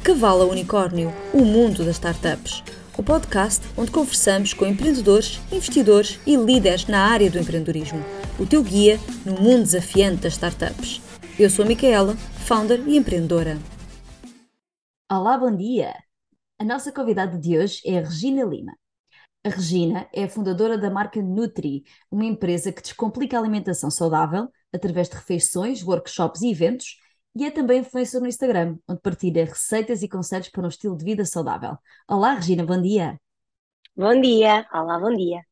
De Cavalo Unicórnio, o mundo das startups. O podcast onde conversamos com empreendedores, investidores e líderes na área do empreendedorismo. O teu guia no mundo desafiante das startups. Eu sou a Micaela, founder e empreendedora. Olá, bom dia! A nossa convidada de hoje é a Regina Lima. A Regina é a fundadora da marca Nutri, uma empresa que descomplica a alimentação saudável através de refeições, workshops e eventos e é também influencer no Instagram, onde partilha receitas e conselhos para um estilo de vida saudável. Olá, Regina, bom dia. Bom dia, olá, bom dia.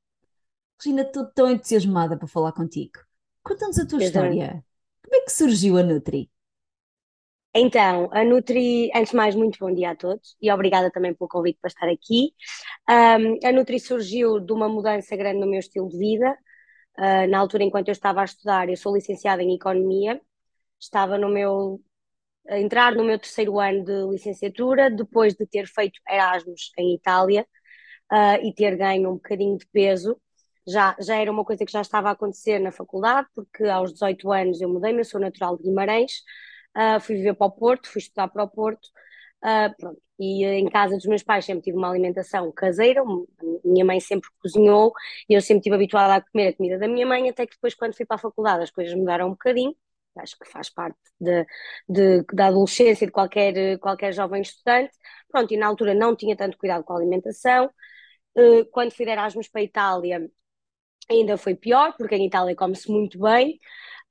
Regina, estou tão entusiasmada para falar contigo. Conta-nos a tua Eu história. Também. Como é que surgiu a Nutri? Então, a Nutri, antes de mais, muito bom dia a todos e obrigada também pelo convite para estar aqui. Um, a Nutri surgiu de uma mudança grande no meu estilo de vida. Uh, na altura, enquanto eu estava a estudar, eu sou licenciada em Economia estava no meu a entrar no meu terceiro ano de licenciatura, depois de ter feito Erasmus em Itália uh, e ter ganho um bocadinho de peso. Já, já era uma coisa que já estava a acontecer na faculdade, porque aos 18 anos eu mudei-me, eu sou natural de Guimarães, uh, fui viver para o Porto, fui estudar para o Porto, uh, pronto. E em casa dos meus pais sempre tive uma alimentação caseira, minha mãe sempre cozinhou e eu sempre estive habituada a comer a comida da minha mãe, até que depois, quando fui para a faculdade, as coisas mudaram um bocadinho acho que faz parte de, de, da adolescência de qualquer, qualquer jovem estudante. Pronto, e na altura não tinha tanto cuidado com a alimentação. Eh, quando fui de Erasmus para a Itália, ainda foi pior, porque em Itália come-se muito bem.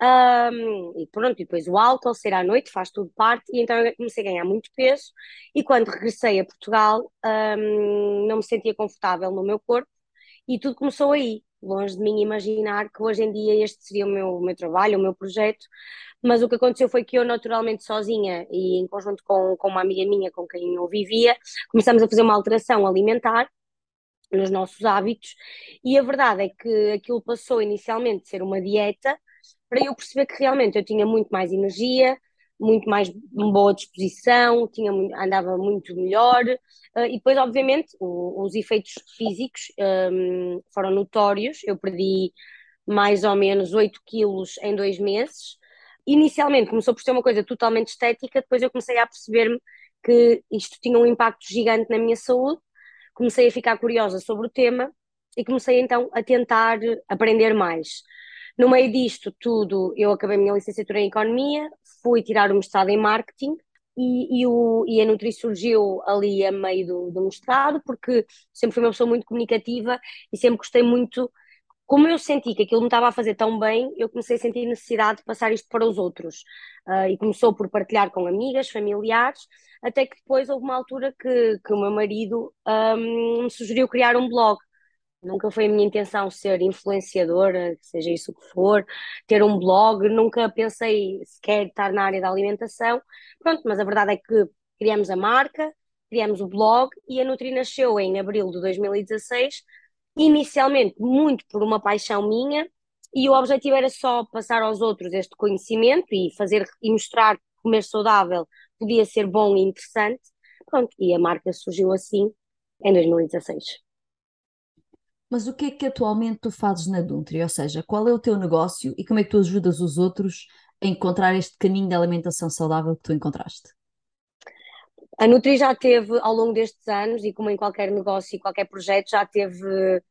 Um, e pronto, e depois o álcool, ser à noite, faz tudo parte, e então eu comecei a ganhar muito peso. E quando regressei a Portugal, um, não me sentia confortável no meu corpo, e tudo começou aí longe de mim imaginar que hoje em dia este seria o meu, o meu trabalho, o meu projeto, mas o que aconteceu foi que eu naturalmente sozinha e em conjunto com, com uma amiga minha com quem eu vivia, começamos a fazer uma alteração alimentar nos nossos hábitos e a verdade é que aquilo passou inicialmente de ser uma dieta para eu perceber que realmente eu tinha muito mais energia, muito mais boa disposição, tinha, andava muito melhor, uh, e depois, obviamente, o, os efeitos físicos um, foram notórios. Eu perdi mais ou menos 8 quilos em dois meses. Inicialmente começou por ser uma coisa totalmente estética, depois eu comecei a perceber-me que isto tinha um impacto gigante na minha saúde, comecei a ficar curiosa sobre o tema e comecei então a tentar aprender mais. No meio disto tudo, eu acabei a minha licenciatura em Economia, fui tirar o mestrado em Marketing e, e, o, e a Nutri surgiu ali a meio do, do mestrado, porque sempre fui uma pessoa muito comunicativa e sempre gostei muito. Como eu senti que aquilo me estava a fazer tão bem, eu comecei a sentir necessidade de passar isto para os outros. Uh, e começou por partilhar com amigas, familiares, até que depois houve uma altura que, que o meu marido um, me sugeriu criar um blog. Nunca foi a minha intenção ser influenciadora, seja isso o que for, ter um blog, nunca pensei sequer estar na área da alimentação. Pronto, mas a verdade é que criamos a marca, criamos o blog e a Nutri nasceu em abril de 2016, inicialmente muito por uma paixão minha, e o objetivo era só passar aos outros este conhecimento e fazer e mostrar que comer saudável podia ser bom e interessante. Pronto, e a marca surgiu assim em 2016. Mas o que é que atualmente tu fazes na Duntri? Ou seja, qual é o teu negócio e como é que tu ajudas os outros a encontrar este caminho de alimentação saudável que tu encontraste? A Nutri já teve, ao longo destes anos, e como em qualquer negócio e qualquer projeto, já teve.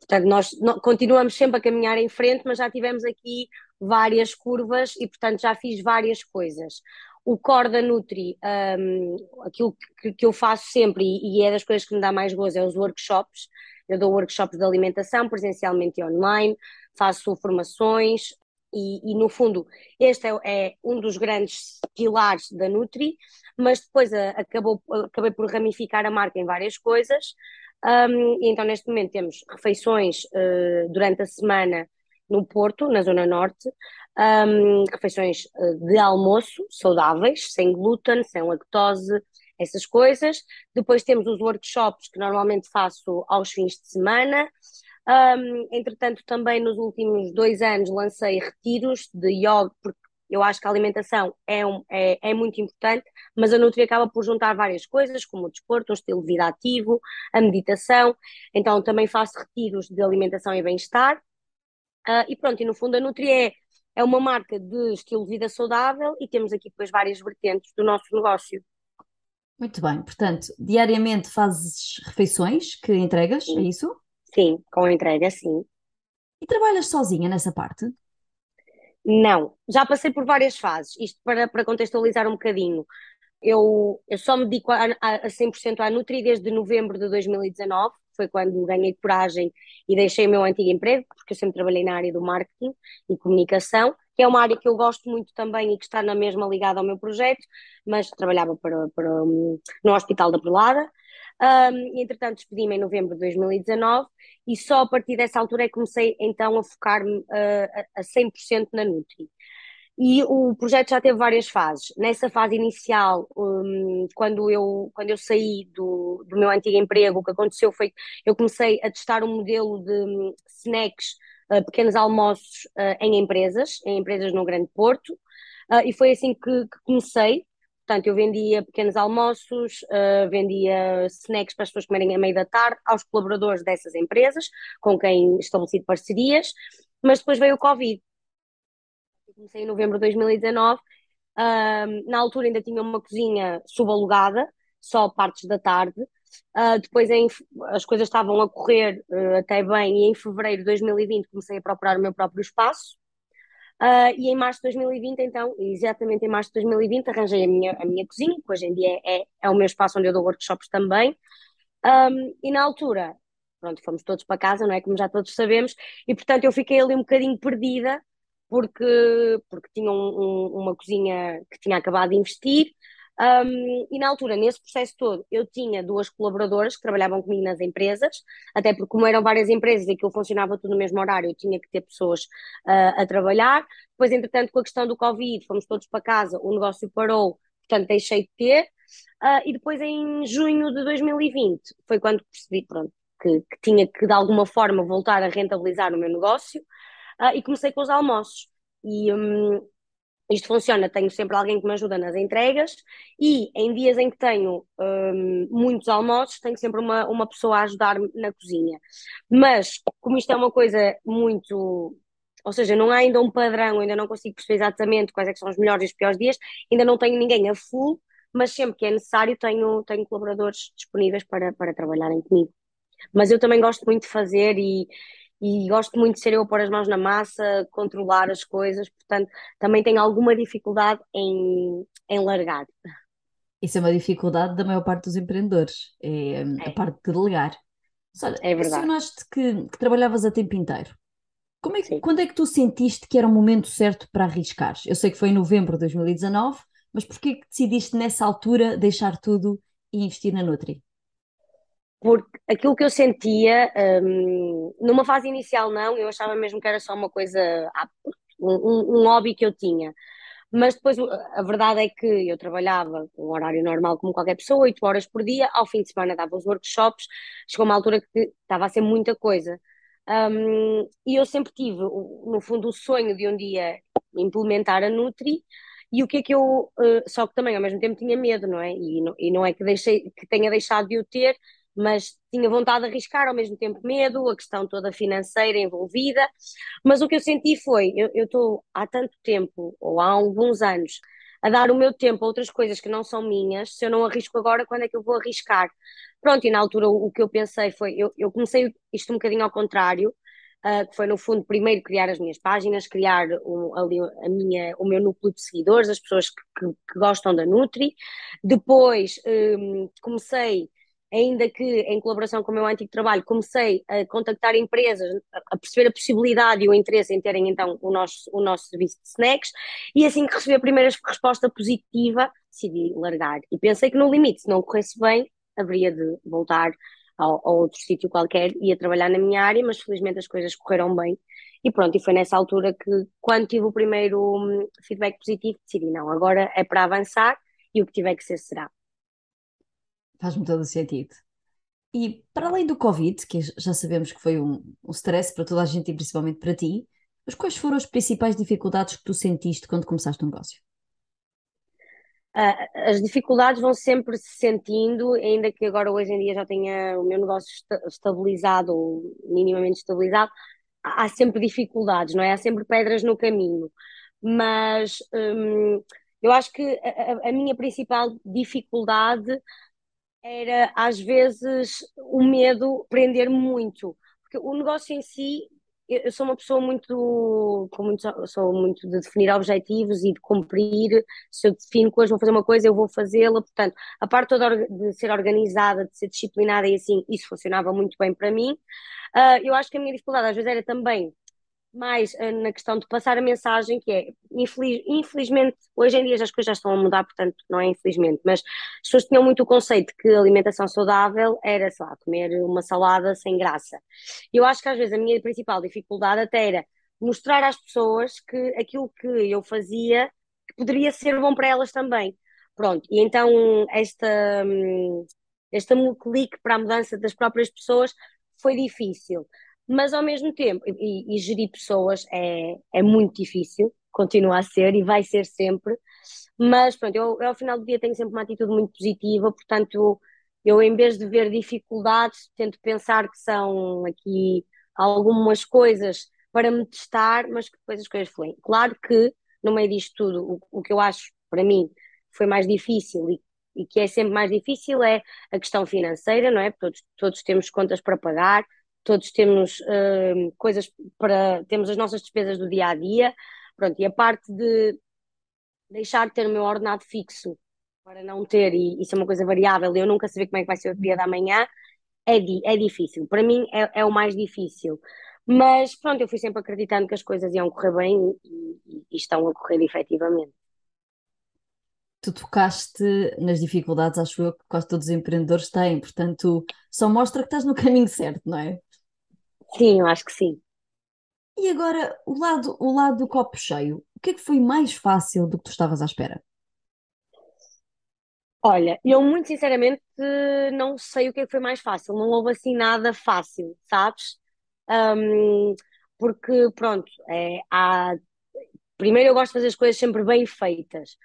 Portanto, nós continuamos sempre a caminhar em frente, mas já tivemos aqui várias curvas e, portanto, já fiz várias coisas. O core da Nutri, um, aquilo que, que, eu faço sempre, e, e é das coisas que me dá mais gozo, é os workshops. Eu dou workshops de alimentação presencialmente e online, faço formações e, e no fundo, este é, é, um dos grandes pilares da Nutri, mas depois a, acabou, acabei por ramificar a marca em várias coisas. Um, então, neste momento, temos refeições uh, durante a semana no Porto, na Zona Norte, um, refeições de almoço saudáveis, sem glúten, sem lactose, essas coisas. Depois temos os workshops que normalmente faço aos fins de semana. Um, entretanto, também nos últimos dois anos lancei retiros de yoga, porque eu acho que a alimentação é, um, é, é, muito importante, mas a Nutri acaba por juntar várias coisas, como o desporto, um estilo de vida ativo, a meditação. Então, também faço retiros de alimentação e bem-estar. Uh, e pronto, e no fundo a Nutri é, é uma marca de estilo de vida saudável e temos aqui depois várias vertentes do nosso negócio. Muito bem, portanto, diariamente fazes refeições que entregas, é isso? sim, com entrega, sim. E trabalhas sozinha nessa parte? Não, já passei por várias fases, isto para, para contextualizar um bocadinho. Eu, eu só me dedico a, a, a 100% à Nutri desde novembro de 2019, foi quando ganhei coragem e deixei o meu antigo emprego, porque eu sempre trabalhei na área do marketing e comunicação, que é uma área que eu gosto muito também e que está na mesma ligada ao meu projeto, mas trabalhava para, para, no Hospital da Perlada. Um, entretanto, despedi-me em novembro de 2019 e só a partir dessa altura é que comecei então a focar-me uh, a, a 100% na Nutri. E o projeto já teve várias fases. Nessa fase inicial, um, quando, eu, quando eu saí do, do meu antigo emprego, o que aconteceu foi que eu comecei a testar um modelo de um, snacks, uh, pequenos almoços uh, em empresas, em empresas no Grande Porto, uh, e foi assim que, que, comecei. Portanto, eu vendia pequenos almoços, vendia snacks para as pessoas comerem à meia da tarde, aos colaboradores dessas empresas, com quem estabeleci parcerias, mas depois veio o Covid comecei em novembro de 2019. Um, na altura ainda tinha uma cozinha subalugada, só partes da tarde. Uh, depois em, as coisas estavam a correr uh, até bem e em fevereiro de 2020 comecei a procurar o meu próprio espaço. Uh, e em março de 2020, então, exatamente em março de 2020, arranjei a minha, a minha cozinha, que hoje em dia é, é, é o meu espaço onde eu dou workshops também. Um, e na altura, pronto, fomos todos para casa, não é? Como já todos sabemos, e portanto eu fiquei ali um bocadinho perdida porque, porque tinha um, um, uma cozinha que tinha acabado de investir. Um, e na altura, nesse processo todo, eu tinha duas colaboradoras que trabalhavam comigo nas empresas, até porque, como eram várias empresas e aquilo funcionava tudo no mesmo horário, eu tinha que ter pessoas uh, a trabalhar. Depois, entretanto, com a questão do Covid, fomos todos para casa, o negócio parou, portanto, deixei de ter. Uh, e depois, em junho de 2020, foi quando percebi pronto, que, que tinha que, de alguma forma, voltar a rentabilizar o meu negócio e comecei com os almoços. E um, isto funciona, tenho sempre alguém que me ajuda nas entregas e em dias em que tenho um, muitos almoços, tenho sempre uma, uma pessoa a ajudar-me na cozinha. Mas, como isto é uma coisa muito. Ou seja, não há ainda um padrão, ainda não consigo perceber exatamente quais é são os melhores e os piores dias, ainda não tenho ninguém a full, mas sempre que é necessário tenho, tenho colaboradores disponíveis para, para trabalharem comigo. Mas eu também gosto muito de fazer e, e gosto muito de ser eu a pôr as mãos na massa, controlar as coisas, portanto, também tenho alguma dificuldade em, em largar. Isso é uma dificuldade da maior parte dos empreendedores, é, é. a parte de delegar. Olha, é mencionaste que, que, trabalhavas a tempo inteiro. Como é que, quando é que tu sentiste que era o momento certo para arriscar? Eu sei que foi em novembro de 2019, mas porquê que decidiste nessa altura deixar tudo e investir na Nutri? Porque aquilo que eu sentia, um, numa fase inicial não, eu achava mesmo que era só uma coisa, um, um, hobby que eu tinha. Mas depois a verdade é que eu trabalhava um horário normal como qualquer pessoa, 8 horas por dia, ao fim de semana dava os workshops, chegou uma altura que estava a ser muita coisa. Um, e eu sempre tive, no fundo, o sonho de um dia implementar a Nutri, e o que é que eu, uh, só que também ao mesmo tempo tinha medo, não é? E não, e não é que, deixei, que tenha deixado de o ter, mas tinha vontade de arriscar, ao mesmo tempo medo, a questão toda financeira envolvida. Mas o que eu senti foi: eu estou há tanto tempo, ou há alguns anos, a dar o meu tempo a outras coisas que não são minhas, se eu não arrisco agora, quando é que eu vou arriscar? Pronto, e na altura o, o que eu pensei foi: eu, eu comecei isto um bocadinho ao contrário. Uh, que foi no fundo primeiro criar as minhas páginas, criar um, ali a minha, o meu núcleo de seguidores, as pessoas que, que, que gostam da Nutri. Depois um, comecei ainda que em colaboração com o meu antigo trabalho comecei a contactar empresas, a perceber a possibilidade e o interesse em terem então o nosso, o nosso serviço de snacks, e assim que recebi a primeira resposta positiva, decidi largar. E pensei que no limite, se não corresse bem, haveria de voltar a, a outro sítio qualquer e a trabalhar na minha área, mas felizmente as coisas correram bem. E pronto, e foi nessa altura que, quando tive o primeiro hum, feedback positivo, decidi: não, agora é para avançar e o que tiver que ser será. Faz-me todo o sentido. E para além do Covid, que já sabemos que foi um, um stress para toda a gente e principalmente para ti, mas quais foram as principais dificuldades que tu sentiste quando começaste o negócio? Uh, as dificuldades vão sempre se sentindo, ainda que agora hoje em dia já tenha o meu negócio estabilizado ou minimamente estabilizado, há sempre dificuldades, não é? Há sempre pedras no caminho. Mas hum, eu acho que a, a minha principal dificuldade era, às vezes, o medo prender-me muito. Porque o negócio em si, eu sou uma pessoa muito, com muito, sou muito de definir objetivos e de cumprir. Se eu defino que hoje vou fazer uma coisa, eu vou fazê-la. Portanto, a parte toda de ser organizada, de ser disciplinada e assim, isso funcionava muito bem para mim. Uh, eu acho que a minha dificuldade às vezes era também mais uh, na questão de passar a mensagem, que é, infeliz, infelizmente, hoje em dia as coisas já estão a mudar, portanto, não é infelizmente, mas as pessoas tinham muito o conceito que alimentação saudável era, sei lá, comer uma salada sem graça. Eu acho que às vezes a minha principal dificuldade até era mostrar às pessoas que aquilo que eu fazia poderia ser bom para elas também. Pronto, e então esta, hum, esta clique para a mudança das próprias pessoas foi difícil mas ao mesmo tempo, e, e, gerir pessoas é, é muito difícil, continua a ser e vai ser sempre, mas pronto, eu, eu, ao final do dia tenho sempre uma atitude muito positiva, portanto, eu em vez de ver dificuldades, tento pensar que são aqui algumas coisas para me testar, mas que depois as coisas fluem. Claro que no meio disto tudo, o, o que eu acho para mim foi mais difícil e, e que é sempre mais difícil é a questão financeira, não é? Todos, todos temos contas para pagar, todos temos uh, coisas para. temos as nossas despesas do dia a dia, pronto, e a parte de deixar de ter o meu ordenado fixo para não ter, e isso é uma coisa variável, eu nunca saber como é que vai ser o dia da manhã, é, di, é difícil. Para mim é, é o mais difícil. Mas pronto, eu fui sempre acreditando que as coisas iam correr bem e, e, e estão a correr efetivamente. Tu tocaste nas dificuldades, acho eu, que quase todos os empreendedores têm, portanto, só mostra que estás no caminho certo, não é? Sim, eu acho que sim. E agora, o lado, o lado do copo cheio, o que é que foi mais fácil do que tu estavas à espera? Olha, eu muito sinceramente não sei o que é que foi mais fácil, não houve assim nada fácil, sabes? Um, porque, pronto, é, há... primeiro eu gosto de fazer as coisas sempre bem feitas.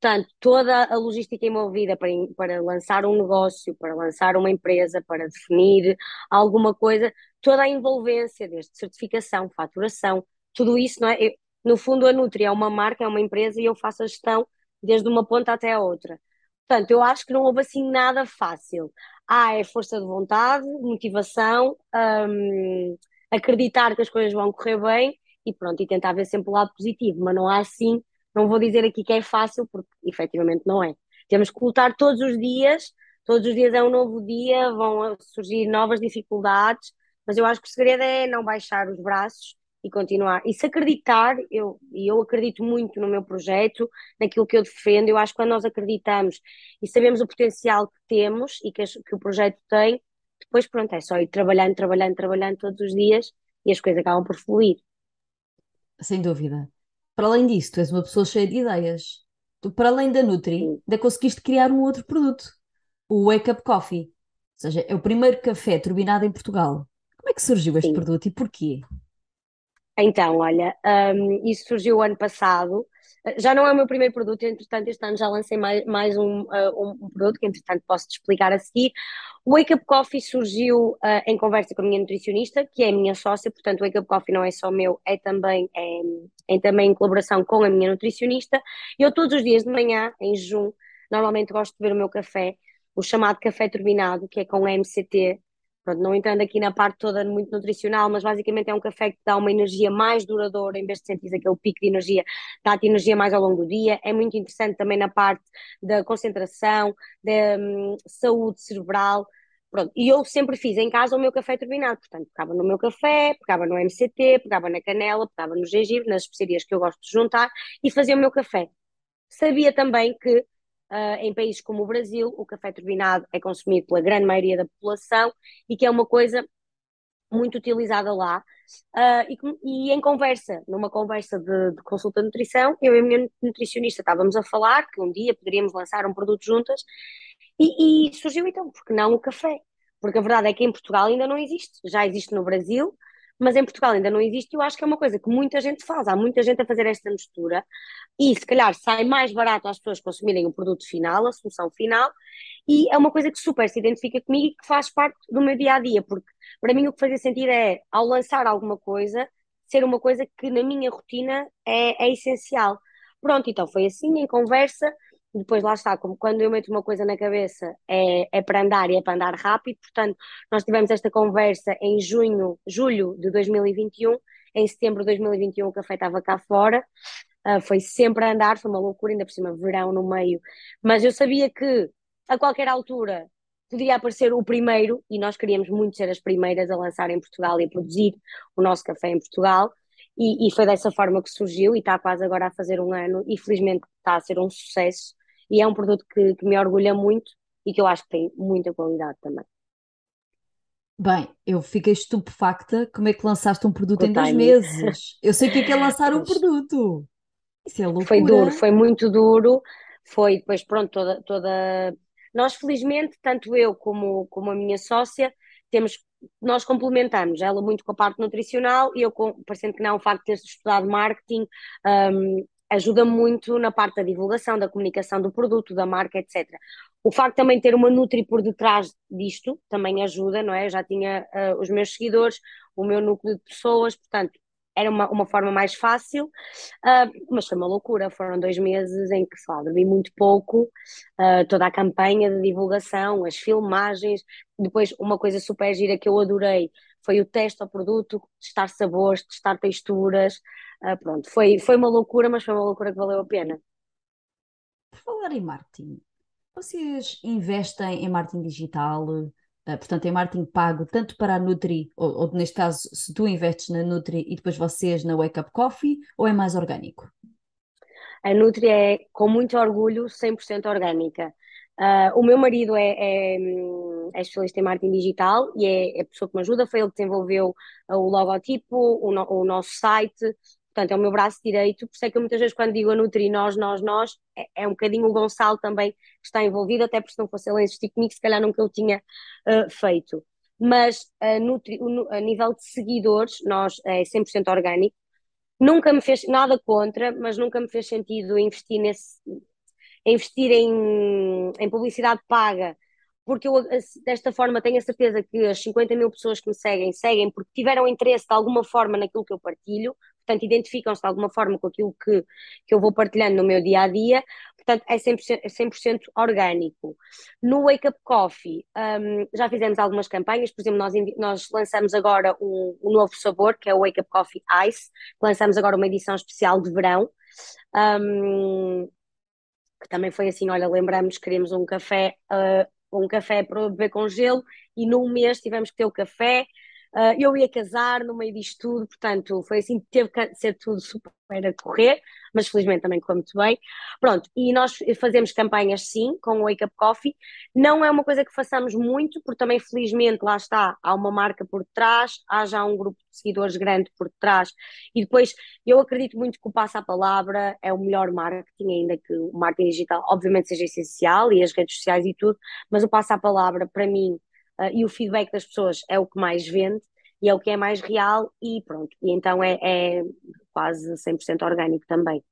Portanto, toda a logística envolvida para, para lançar um negócio, para lançar uma empresa, para definir alguma coisa, toda a envolvência, desde certificação, faturação, tudo isso, não é? Eu, no fundo, a Nutri é uma marca, é uma empresa e eu faço a gestão desde uma ponta até a outra. Portanto, eu acho que não houve assim nada fácil. Há é força de vontade, motivação, hum, acreditar que as coisas vão correr bem e pronto, e tentar ver sempre o lado positivo, mas não há assim não vou dizer aqui que é fácil, porque efetivamente não é. Temos que lutar todos os dias, todos os dias é um novo dia, vão surgir novas dificuldades, mas eu acho que o segredo é não baixar os braços e continuar. E se acreditar, eu, e eu acredito muito no meu projeto, naquilo que eu defendo, eu acho que quando nós acreditamos e sabemos o potencial que temos e que, que o projeto tem, depois pronto, é só ir trabalhando, trabalhando, trabalhando todos os dias e as coisas acabam por fluir. Sem dúvida. Para além disso, tu és uma pessoa cheia de ideias. Tu, para além da Nutri, ainda conseguiste criar um outro produto, o Wake Up Coffee. Ou seja, é o primeiro café turbinado em Portugal. Como é que surgiu este Sim. produto e porquê? Então, olha, um, isso surgiu ano passado. Já não é o meu primeiro produto, entretanto, este ano já lancei mais, mais um, uh, um, produto que, entretanto, posso te explicar a seguir. O Wake Up Coffee surgiu uh, em conversa com a minha nutricionista, que é a minha sócia, portanto, o Wake Up Coffee não é só meu, é também, é, é também em colaboração com a minha nutricionista. Eu, todos os dias de manhã, em junho, normalmente gosto de beber o meu café, o chamado café turbinado, que é com MCT, Pronto, não entrando aqui na parte toda muito nutricional, mas basicamente é um café que dá uma energia mais duradoura, em vez de sentir aquele pico de energia, dá-te energia mais ao longo do dia. É muito interessante também na parte da concentração, da hum, saúde cerebral. Pronto, e eu sempre fiz em casa o meu café turbinado, portanto, pegava no meu café, pegava no MCT, pegava na canela, pegava no gengibre, nas especiarias que eu gosto de juntar e fazia o meu café. Sabia também que Uh, em países como o Brasil, o café turbinado é consumido pela grande maioria da população e que é uma coisa muito utilizada lá. Uh, e, e, em conversa, numa conversa de, de, consulta de nutrição, eu e a minha nutricionista estávamos a falar que um dia poderíamos lançar um produto juntas e, e surgiu então, porque não o café? Porque a verdade é que em Portugal ainda não existe, já existe no Brasil, mas em Portugal ainda não existe eu acho que é uma coisa que muita gente faz, há muita gente a fazer esta mistura e se calhar sai mais barato às pessoas consumirem o produto final, a solução final, e é uma coisa que super se identifica comigo e que faz parte do meu dia a dia, porque para mim o que fazia sentido é, ao lançar alguma coisa, ser uma coisa que na minha rotina é, é essencial. Pronto, então foi assim, em conversa, depois lá está, como quando eu meto uma coisa na cabeça é, é para andar e é para andar rápido, portanto, nós tivemos esta conversa em junho, julho de 2021, em setembro de 2021 o café estava cá fora, uh, foi sempre a andar, foi uma loucura, ainda por cima, verão no meio, mas eu sabia que a qualquer altura podia aparecer o primeiro, e nós queríamos muito ser as primeiras a lançar em Portugal e a produzir o nosso café em Portugal, e, e, foi dessa forma que surgiu e está quase agora a fazer um ano e felizmente está a ser um sucesso e é um produto que, que me orgulha muito e que eu acho que tem muita qualidade também. Bem, eu fiquei estupefacta como é que lançaste um produto em dois meses. Eu sei o que é que é lançar um produto. Isso é loucura. Foi duro, foi muito duro. Foi depois, pronto, toda, toda... Nós, felizmente, tanto eu como, como a minha sócia, temos nós complementamos, ela muito com a parte nutricional e eu, com, parecendo que não, o facto de ter estudado marketing, um, ajuda muito na parte da divulgação, da comunicação do produto, da marca, etc. O facto de também ter uma Nutri por detrás disto também ajuda, não é? Eu já tinha uh, os meus seguidores, o meu núcleo de pessoas, portanto, era uma, uma forma mais fácil, uh, mas foi uma loucura. Foram dois meses em que, lá, dormi muito pouco, uh, toda a campanha de divulgação, as filmagens. Depois, uma coisa super gira que eu adorei foi o teste ao produto, testar sabores, testar texturas. Uh, pronto, foi, foi uma loucura, mas foi uma loucura que valeu a pena. Por falar em marketing, vocês investem em marketing digital? Uh, portanto, em marketing pago, tanto para a Nutri, ou, ou, neste caso, se tu investes na Nutri e depois vocês na Wake Up Coffee, ou é mais orgânico? A Nutri é, com muito orgulho, 100% orgânica. Uh, o meu marido é, é, é, especialista em marketing digital e é, é, a pessoa que me ajuda, foi ele que desenvolveu o logotipo, o, no, o nosso site, portanto é o meu braço direito, por isso é que eu muitas vezes quando digo a Nutri, nós, nós, nós, é, é um bocadinho o Gonçalo também que está envolvido, até porque se não fosse ele a insistir comigo, se calhar nunca eu tinha uh, feito. Mas a, Nutri, a nível de seguidores, nós é 100% orgânico, nunca me fez nada contra, mas nunca me fez sentido investir nesse investir em, em publicidade paga porque eu desta forma tenho a certeza que as 50 mil pessoas que me seguem, seguem porque tiveram interesse de alguma forma naquilo que eu partilho, portanto identificam-se de alguma forma com aquilo que, que eu vou partilhando no meu dia a dia, portanto é 100%, é 100 orgânico. No Wake Up Coffee um, já fizemos algumas campanhas, por exemplo, nós, nós lançamos agora um, um, novo sabor que é o Wake Up Coffee Ice, lançamos agora uma edição especial de verão. Um, que também foi assim, olha, lembramos que queremos um café uh, um café para beber com gelo e num mês tivemos que ter o café. Uh, eu ia casar no meio disto tudo, portanto, foi assim, teve que ser tudo super a correr, mas felizmente também correu muito bem. Pronto, e nós fazemos campanhas sim, com o Wake Up Coffee. Não é uma coisa que façamos muito, porque também felizmente lá está, há uma marca por trás, há já um grupo de seguidores grande por trás, e depois eu acredito muito que o passo à palavra é o melhor marketing, ainda que o marketing digital obviamente seja essencial e as redes sociais e tudo, mas o passo à palavra para mim uh, e o feedback das pessoas é o que mais vende e é o que é mais real e pronto. E então é, é quase 100% orgânico também.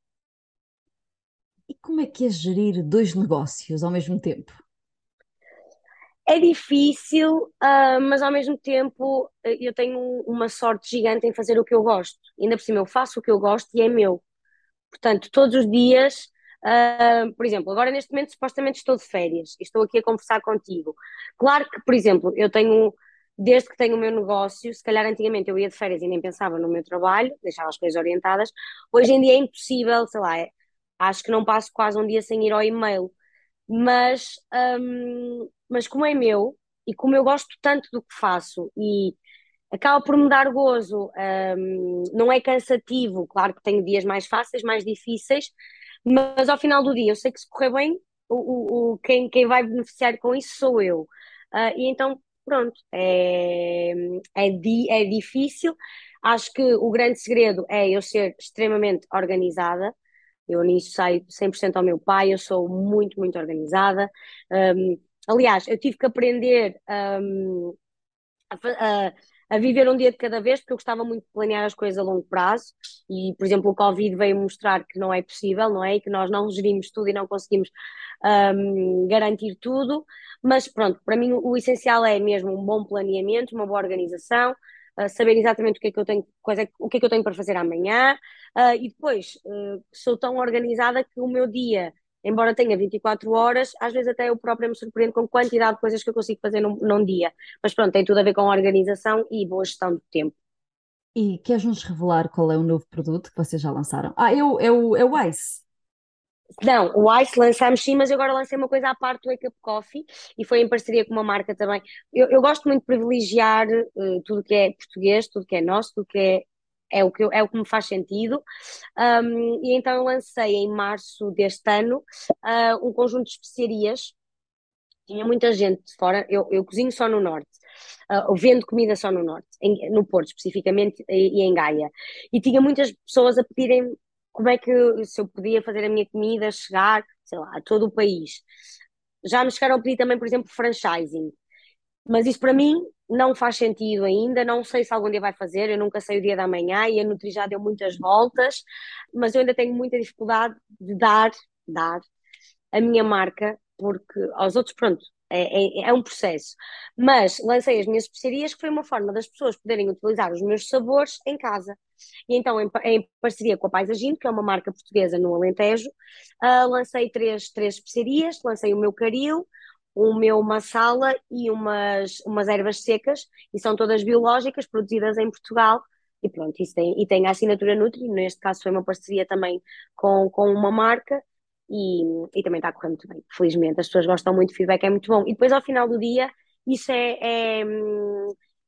E como é que é gerir dois negócios ao mesmo tempo? É difícil, uh, mas ao mesmo tempo eu tenho uma sorte gigante em fazer o que eu gosto. Ainda por cima, eu faço o que eu gosto e é meu. Portanto, todos os dias Uh, por exemplo, agora neste momento supostamente estou de férias e estou aqui a conversar contigo. Claro que, por exemplo, eu tenho, desde que tenho o meu negócio, se calhar antigamente eu ia de férias e nem pensava no meu trabalho, deixava as coisas orientadas. Hoje em dia é impossível, sei lá, é, acho que não passo quase um dia sem ir ao e-mail. Mas, um, mas como é meu e como eu gosto tanto do que faço e acaba por me dar gozo, um, não é cansativo, claro que tenho dias mais fáceis, mais difíceis, mas ao final do dia eu sei que se correr bem, o, o, quem, quem vai beneficiar com isso sou eu. Uh, e então, pronto, é, é, di, é difícil. Acho que o grande segredo é eu ser extremamente organizada. Eu nisso saio 100% ao meu pai, eu sou muito, muito organizada. Um, aliás, eu tive que aprender um, a, a a viver um dia de cada vez, porque eu gostava muito de planear as coisas a longo prazo. E, por exemplo, o Covid veio mostrar que não é possível, não é? E que nós não gerimos tudo e não conseguimos um, garantir tudo, mas pronto, para mim o essencial é mesmo um bom planeamento, uma boa organização, uh, saber exatamente o que é que eu tenho, coisa, o que é que eu tenho para fazer amanhã, uh, e depois sou tão organizada que o meu dia, embora tenha 24 horas, às vezes até eu própria me surpreendo com a quantidade de coisas que eu consigo fazer num, num dia. Mas pronto, tem tudo a ver com organização e boa gestão do tempo. E queres-nos revelar qual é o novo produto que vocês já lançaram? Ah, é o, é o, é o Ice. Não, o Ice lançámos sim, mas agora lancei uma coisa à parte do Wake Up Coffee e foi em parceria com uma marca também. Eu, eu gosto muito de privilegiar uh, tudo que é português, tudo que é nosso, tudo que é, é, o, que, é o que me faz sentido. Um, e então eu lancei em março deste ano uh, um conjunto de especiarias. Tinha muita gente de fora, eu, eu cozinho só no Norte. Uh, vendo comida só no Norte, em, no Porto especificamente e, e em Gaia. E tinha muitas pessoas a pedirem como é que se eu podia fazer a minha comida chegar, sei lá, a todo o país. Já me chegaram a pedir também, por exemplo, franchising. Mas isso para mim não faz sentido ainda, não sei se algum dia vai fazer, eu nunca sei o dia da manhã e a Nutri já deu muitas voltas, mas eu ainda tenho muita dificuldade de dar, dar a minha marca, porque aos outros, pronto, é, é, é, um processo. Mas lancei as minhas especiarias, que foi uma forma das pessoas poderem utilizar os meus sabores em casa. E então, em, em parceria com a Paisagino, que é uma marca portuguesa no Alentejo, uh, lancei três, três especiarias, lancei o meu caril, o meu massala e umas, umas ervas secas, e são todas biológicas, produzidas em Portugal, e pronto, isso tem, e tem a assinatura Nutri, neste caso foi uma parceria também com, com uma marca, e, e também está a correr muito bem, felizmente. As pessoas gostam muito, o feedback é muito bom. E depois, ao final do dia, isso é, é,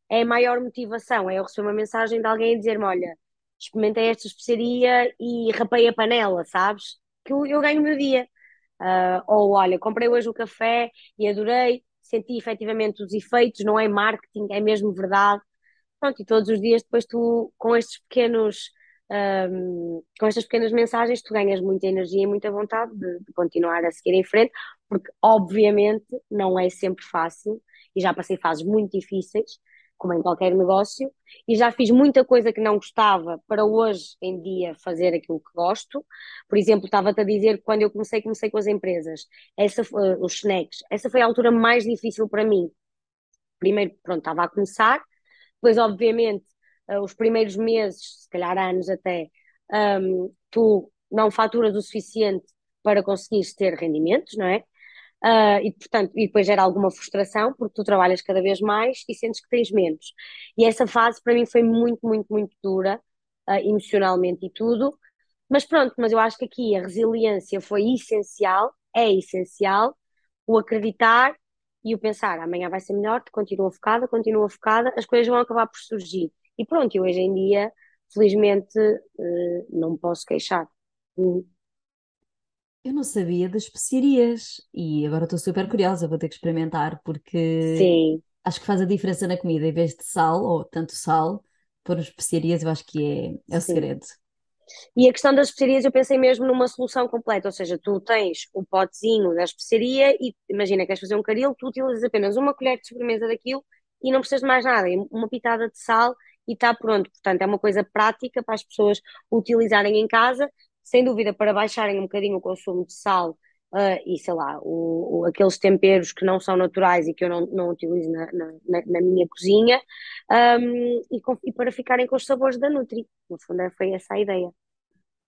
é a maior motivação, é eu receber uma mensagem de alguém a dizer-me, olha, experimentei esta especiaria e rapei a panela, sabes? Que eu, eu ganho o meu dia. Uh, ou, olha, comprei hoje o café e adorei, senti efetivamente os efeitos, não é marketing, é mesmo verdade. Pronto, e todos os dias depois tu, com estes pequenos um, com estas pequenas mensagens tu ganhas muita energia e muita vontade de, de, continuar a seguir em frente, porque obviamente não é sempre fácil e já passei fases muito difíceis, como em qualquer negócio, e já fiz muita coisa que não gostava para hoje em dia fazer aquilo que gosto. Por exemplo, estava-te a dizer que quando eu comecei, comecei com as empresas, essa, uh, os snacks, essa foi a altura mais difícil para mim. Primeiro, pronto, estava a começar, depois, obviamente, uh, os primeiros meses, se calhar anos até, um, tu não faturas o suficiente para conseguires ter rendimentos, não é? Uh, e portanto, e depois gera alguma frustração porque tu trabalhas cada vez mais e sentes que tens menos. E essa fase para mim foi muito, muito, muito dura, uh, emocionalmente e tudo. Mas pronto, mas eu acho que aqui a resiliência foi essencial, é essencial, o acreditar e o pensar, amanhã vai ser melhor, continua focada, continua focada, as coisas vão acabar por surgir. E pronto, e hoje em dia, felizmente, uh, não me posso queixar. Eu não sabia das especiarias e agora estou super curiosa, vou ter que experimentar porque Sim. acho que faz a diferença na comida, em vez de sal ou tanto sal, pôr especiarias eu acho que é, é o Sim. segredo. E a questão das especiarias, eu pensei mesmo numa solução completa, ou seja, tu tens o potezinho da especiaria e imagina que queres fazer um caril, tu utilizas apenas uma colher de sobremesa daquilo e não precisas de mais nada, uma pitada de sal e está pronto. Portanto, é uma coisa prática para as pessoas utilizarem em casa, sem dúvida para baixarem um bocadinho o consumo de sal uh, e, sei lá, o, o, aqueles temperos que não são naturais e que eu não, não utilizo na, na, na minha cozinha, um, e, com, e, para ficarem com os sabores da Nutri. No fundo, é, foi essa a ideia.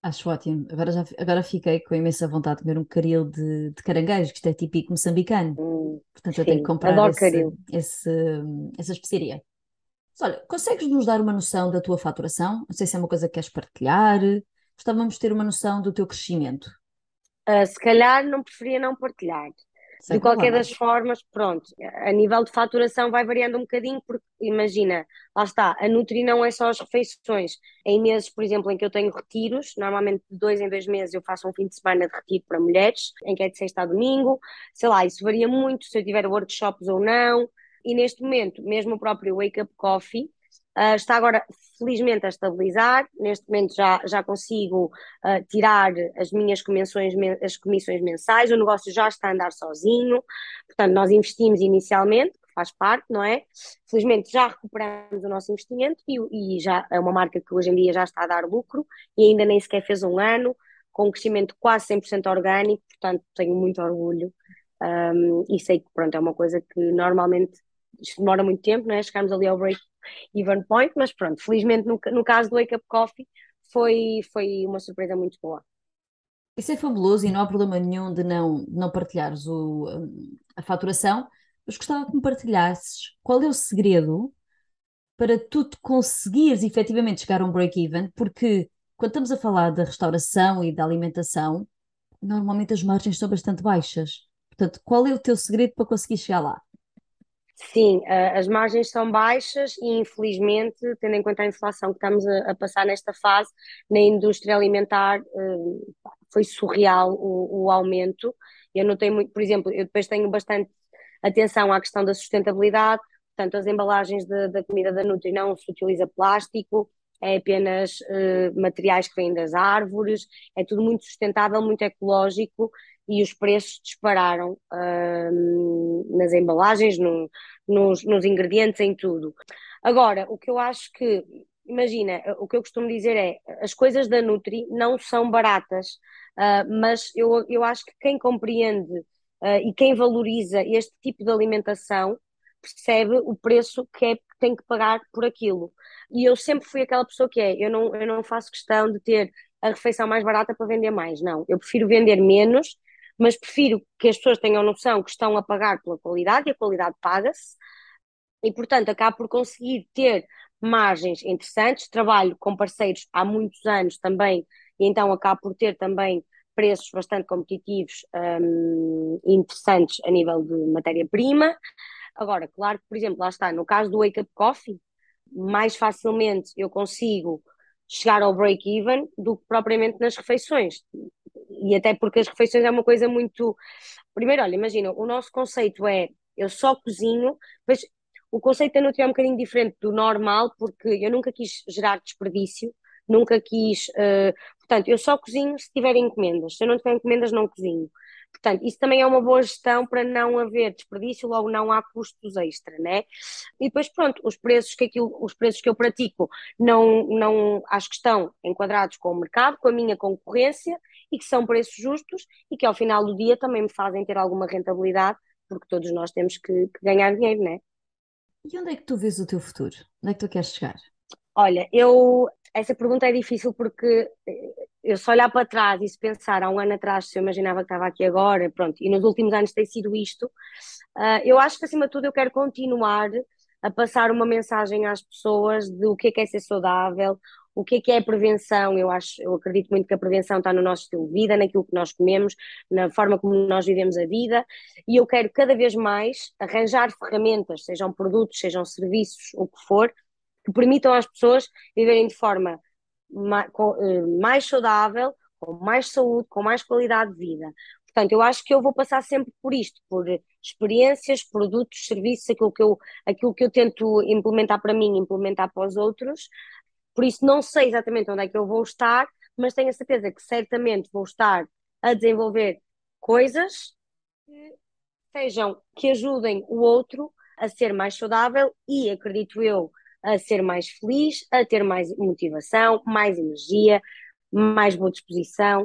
Acho ótimo. Agora, já, agora fiquei com imensa vontade de comer um caril de, de caranguejo, que isto é típico moçambicano. Hum, Portanto, sim, eu tenho que comprar esse, esse, essa especiaria. Olha, consegues nos dar uma noção da tua faturação? Não sei se é uma coisa que queres partilhar. Gostávamos de ter uma noção do teu crescimento. Uh, se calhar não preferia não partilhar. Sem de qualquer das formas, pronto, a nível de faturação vai variando um bocadinho, porque imagina, lá está, a Nutri não é só as refeições. Em meses, por exemplo, em que eu tenho retiros, normalmente de dois em dois meses eu faço um fim de semana de retiro para mulheres, em que é de sexta a domingo, sei lá, isso varia muito se eu tiver workshops ou não e neste momento, mesmo o próprio Wake Up Coffee uh, está agora felizmente a estabilizar. Neste momento já, já consigo uh, tirar as minhas comissões, as comissões mensais, o negócio já está a andar sozinho. Portanto, nós investimos inicialmente, que faz parte, não é? Felizmente já recuperamos o nosso investimento e, e já é uma marca que hoje em dia já está a dar lucro e ainda nem sequer fez um ano, com um crescimento quase 100% orgânico, portanto tenho muito orgulho um, e sei que pronto, é uma coisa que normalmente isto demora muito tempo, não é? Chegarmos ali ao break, Even Point, mas pronto, felizmente no, no caso do Wake Up Coffee foi, foi uma surpresa muito boa. Isso é fabuloso e não há problema nenhum de não, não partilhares o, a faturação, mas gostava que me partilhasses qual é o segredo para tu conseguires efetivamente chegar a um break-even, porque quando estamos a falar da restauração e da alimentação, normalmente as margens são bastante baixas. Portanto, qual é o teu segredo para conseguir chegar lá? Sim, as margens são baixas e, infelizmente, tendo em conta a inflação que estamos a, passar nesta fase, na indústria alimentar uh, foi surreal o, o, aumento. Eu não tenho muito, por exemplo, eu depois tenho bastante atenção à questão da sustentabilidade, portanto, as embalagens da comida da Nutri não se utiliza plástico, é apenas uh, materiais que vêm das árvores, é tudo muito sustentável, muito ecológico e os preços dispararam uh, nas embalagens, no, nos, nos ingredientes, em tudo. Agora, o que eu acho que, imagina, o que eu costumo dizer é, as coisas da Nutri não são baratas, uh, mas eu, eu acho que quem compreende uh, e quem valoriza este tipo de alimentação percebe o preço que, é, tem que pagar por aquilo. E eu sempre fui aquela pessoa que é, eu não, eu não faço questão de ter a refeição mais barata para vender mais, não. Eu prefiro vender menos mas prefiro que as pessoas tenham noção que estão a pagar pela qualidade e a qualidade paga-se, e portanto acabo por conseguir ter margens interessantes. Trabalho com parceiros há muitos anos também, e então acabo por ter também preços bastante competitivos um, interessantes a nível de matéria-prima. Agora, claro que, por exemplo, lá está, no caso do Wake Up Coffee, mais facilmente eu consigo chegar ao break-even do que propriamente nas refeições e até porque as refeições é uma coisa muito. Primeiro, olha, imagina, o nosso conceito é eu só cozinho, mas o conceito da Nutri é um bocadinho diferente do normal, porque eu nunca quis gerar desperdício, nunca quis. Uh, portanto, eu só cozinho se tiver encomendas. Se eu não tiver encomendas, não cozinho. Portanto, isso também é uma boa gestão para não haver desperdício, logo não há custos extra, né? E depois, pronto, os preços que, aquilo, os preços que eu pratico não, não acho que estão enquadrados com o mercado, com a minha concorrência e que são preços justos e que ao final do dia também me fazem ter alguma rentabilidade, porque todos nós temos que, que ganhar dinheiro, né? E onde é que tu vês o teu futuro? Onde é que tu queres chegar? Olha, eu essa pergunta é difícil porque eh, eu só olhar para trás e se pensar há um ano atrás se eu imaginava que estava aqui agora, pronto, e nos últimos anos tem sido isto, uh, eu acho que acima de tudo eu quero continuar a passar uma mensagem às pessoas de o que é, que é ser saudável, o que é que é prevenção. Eu acho, eu acredito muito que a prevenção está no nosso estilo de vida, naquilo que nós comemos, na forma como nós vivemos a vida, e eu quero cada vez mais arranjar ferramentas, sejam produtos, sejam serviços, o que for, que permitam às pessoas viverem de forma eh, mais saudável, com mais saúde, com mais qualidade de vida. Portanto, eu acho que eu vou passar sempre por isto, por experiências, produtos, serviços, aquilo que eu, aquilo que eu tento implementar para mim, implementar para os outros. Por isso, não sei exatamente onde é que eu vou estar, mas tenho a certeza que certamente vou estar a desenvolver coisas que sejam, que ajudem o outro a ser mais saudável e, acredito eu, a ser mais feliz, a ter mais motivação, mais energia, mais boa disposição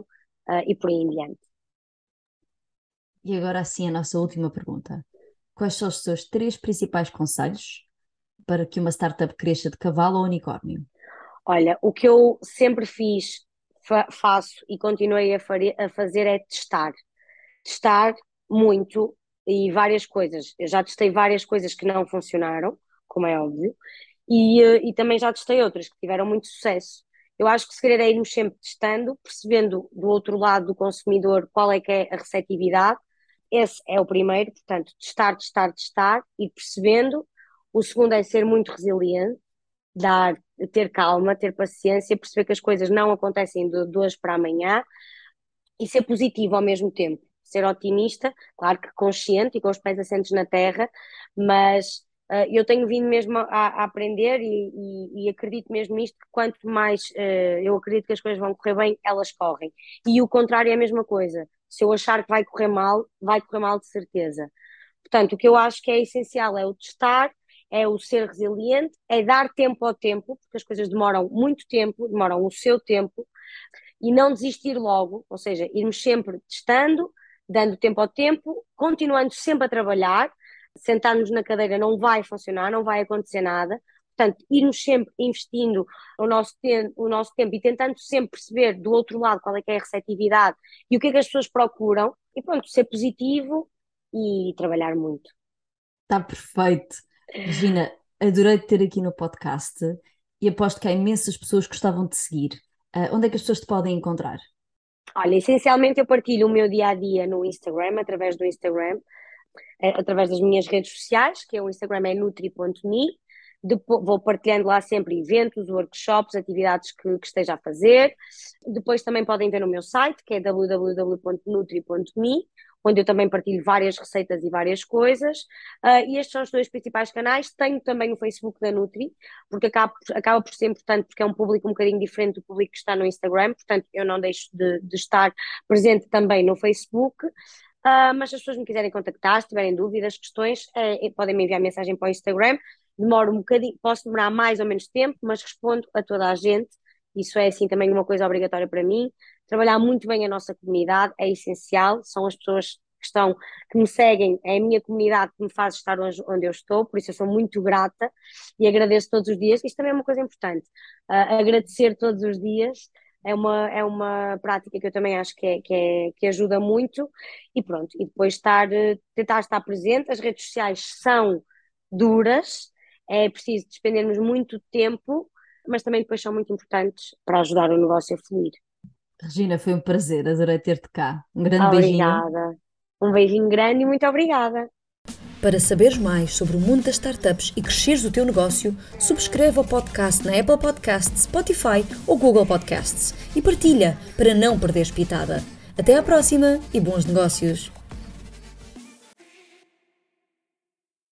uh, e por aí em diante. E agora assim a nossa última pergunta. Quais são os seus três principais conselhos para que uma startup cresça de cavalo ou unicórnio? Olha, o que eu sempre fiz, fa faço e continuei a, a fazer é testar. Testar muito e várias coisas. Eu já testei várias coisas que não funcionaram, como é óbvio, e, eh, e também já testei outras que tiveram muito sucesso. Eu acho que o segredo é irmos sempre testando, percebendo do outro lado do consumidor qual é que é a receptividade. Esse é o primeiro, portanto, testar, testar, testar, e percebendo. O segundo é ser muito resiliente, dar, ter calma, ter paciência, perceber que as coisas não acontecem de, de hoje para amanhã e ser positivo ao mesmo tempo. Ser otimista, claro que consciente e com os pés assentes na terra, mas Uh, eu tenho vindo mesmo a, a aprender e, e, e, acredito mesmo nisto que quanto mais uh, eu acredito que as coisas vão correr bem, elas correm. E o contrário é a mesma coisa. Se eu achar que vai correr mal, vai correr mal de certeza. Portanto, o que eu acho que é essencial é o testar, é o ser resiliente, é dar tempo ao tempo, porque as coisas demoram muito tempo, demoram o seu tempo, e não desistir logo, ou seja, irmos sempre testando, dando tempo ao tempo, continuando sempre a trabalhar, sentarmos na cadeira não vai funcionar, não vai acontecer nada. Portanto, irmos sempre investindo o nosso, tempo, o nosso tempo e tentando sempre perceber do outro lado qual é que é a receptividade e o que é que as pessoas procuram, e pronto, ser positivo e trabalhar muito. Está perfeito. Regina, adorei te ter aqui no podcast e aposto que há imensas pessoas que gostavam de seguir. Uh, onde é que as pessoas te podem encontrar? Olha, essencialmente eu partilho o meu dia a dia no Instagram, através do Instagram, através das minhas redes sociais, que é o Instagram é nutri.me. Depois, vou partilhando lá sempre eventos, workshops, atividades que, que, esteja a fazer. Depois também podem ver no meu site, que é www.nutri.me, onde eu também partilho várias receitas e várias coisas. Uh, e estes são os dois principais canais. Tenho também o Facebook da Nutri, porque acaba, acaba por ser importante, porque é um público um bocadinho diferente do público que está no Instagram, portanto eu não deixo de, de estar presente também no Facebook. Uh, mas se as pessoas me quiserem contactar, se tiverem dúvidas, questões, uh, podem me enviar mensagem para o Instagram demoro um bocadinho, posso demorar mais ou menos tempo, mas respondo a toda a gente. Isso é assim também uma coisa obrigatória para mim. Trabalhar muito bem a nossa comunidade é essencial, são as pessoas que estão, que me seguem, é a minha comunidade que me faz estar onde, eu estou, por isso eu sou muito grata e agradeço todos os dias. Isto também é uma coisa importante, uh, agradecer todos os dias é uma, é uma prática que eu também acho que, é, que, é, que ajuda muito e pronto, e depois estar, tentar estar presente, as redes sociais são duras, é preciso despendermos muito tempo, mas também depois são muito importantes para ajudar o negócio a fluir. Regina, foi um prazer, adorei ter-te cá. Um grande obrigada. beijinho. Um beijinho grande e muito obrigada. Para saberes mais sobre o mundo das startups e cresceres o teu negócio, subscreve o podcast na Apple Podcasts, Spotify ou Google Podcasts e partilha para não perderes pitada. Até à próxima e bons negócios!